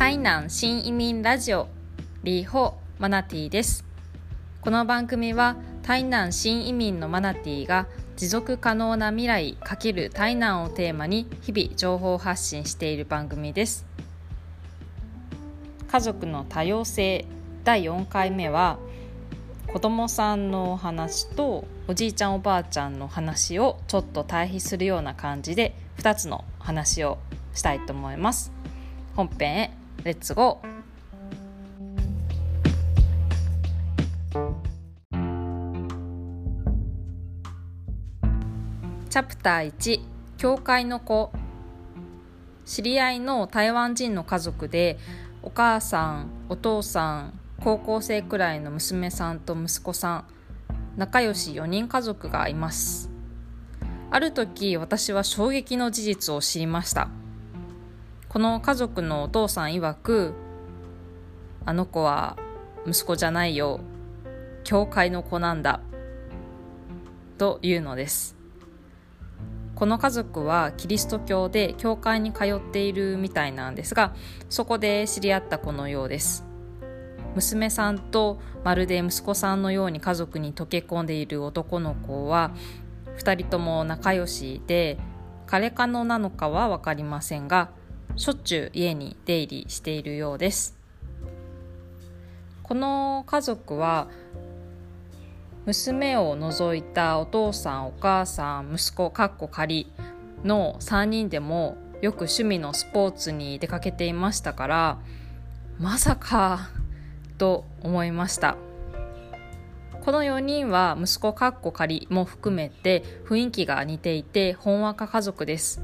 台南新移民ラジオリーホマナティです。この番組は台南新移民のマナティが持続可能な未来×台南をテーマに日々情報発信している番組です。家族の多様性。第4回目は子供さんのお話とおじいちゃんおばあちゃんの話をちょっと対比するような感じで2つの話をしたいと思います。本編へ。レッツゴーチャプター1教会の子。知り合いの台湾人の家族でお母さんお父さん高校生くらいの娘さんと息子さん仲良し4人家族がいます。ある時私は衝撃の事実を知りました。この家族のお父さん曰くあの子は息子じゃないよ。教会の子なんだ。というのです。この家族はキリスト教で教会に通っているみたいなんですがそこで知り合った子のようです。娘さんとまるで息子さんのように家族に溶け込んでいる男の子は2人とも仲良しで彼かのなのかは分かりませんがしょっちゅう家に出入りしているようです。この家族は娘を除いたお父さんお母さん息子かっこ仮の3人でもよく趣味のスポーツに出かけていましたからまさかと思いました。この4人は息子かっこ仮も含めて雰囲気が似ていてほんわか家族です。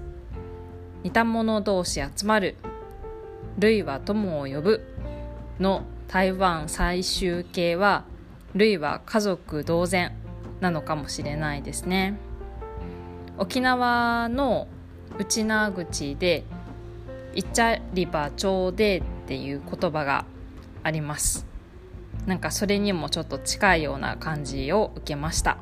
似た者同士集まる。類は友を呼ぶ。の台湾最終形は類は家族同然なのかもしれないですね。沖縄の内縄口で「いっちゃりば町で」っていう言葉があります。なんかそれにもちょっと近いような感じを受けました。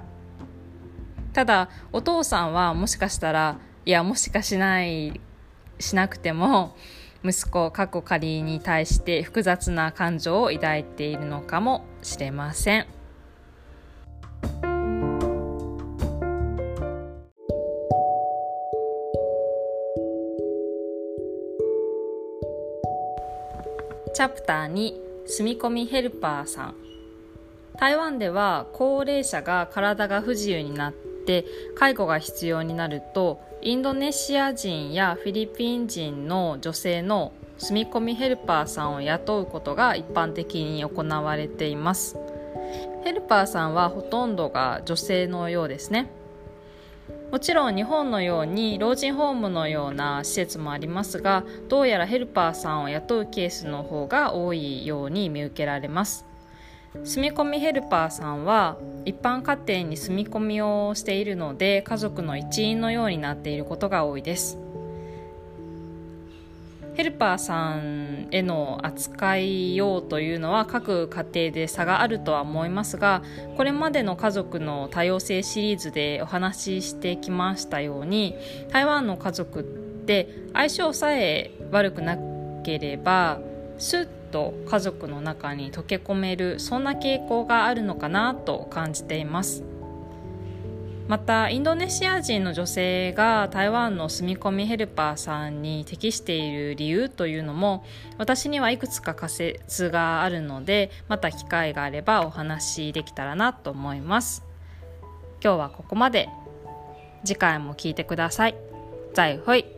ただお父さんはもしかしたらいやもしかしないしなくても息子過去仮に対して複雑な感情を抱いているのかもしれません。チャプター2住み込みヘルパーさん。台湾では高齢者が体が不自由になっって介護が必要になるとインドネシア人やフィリピン人の女性の住み込みヘルパーさんを雇うことが一般的に行われています。ヘルパーさんはほとんどが女性のようですね。もちろん日本のように老人ホームのような施設もありますがどうやらヘルパーさんを雇うケースの方が多いように見受けられます。住み込みヘルパーさんは一般家庭に住み込みをしているので家族の一員のようになっていることが多いです。ヘルパーさんへの扱いようというのは各家庭で差があるとは思いますがこれまでの家族の多様性シリーズでお話ししてきましたように台湾の家族って相性さえ悪くなければスッと家族の中に溶け込めるそんな傾向があるのかなと感じています。またインドネシア人の女性が台湾の住み込みヘルパーさんに適している理由というのも私にはいくつか仮説があるのでまた機会があればお話しできたらなと思います。今日はここまで。次回も聞いてください。再会。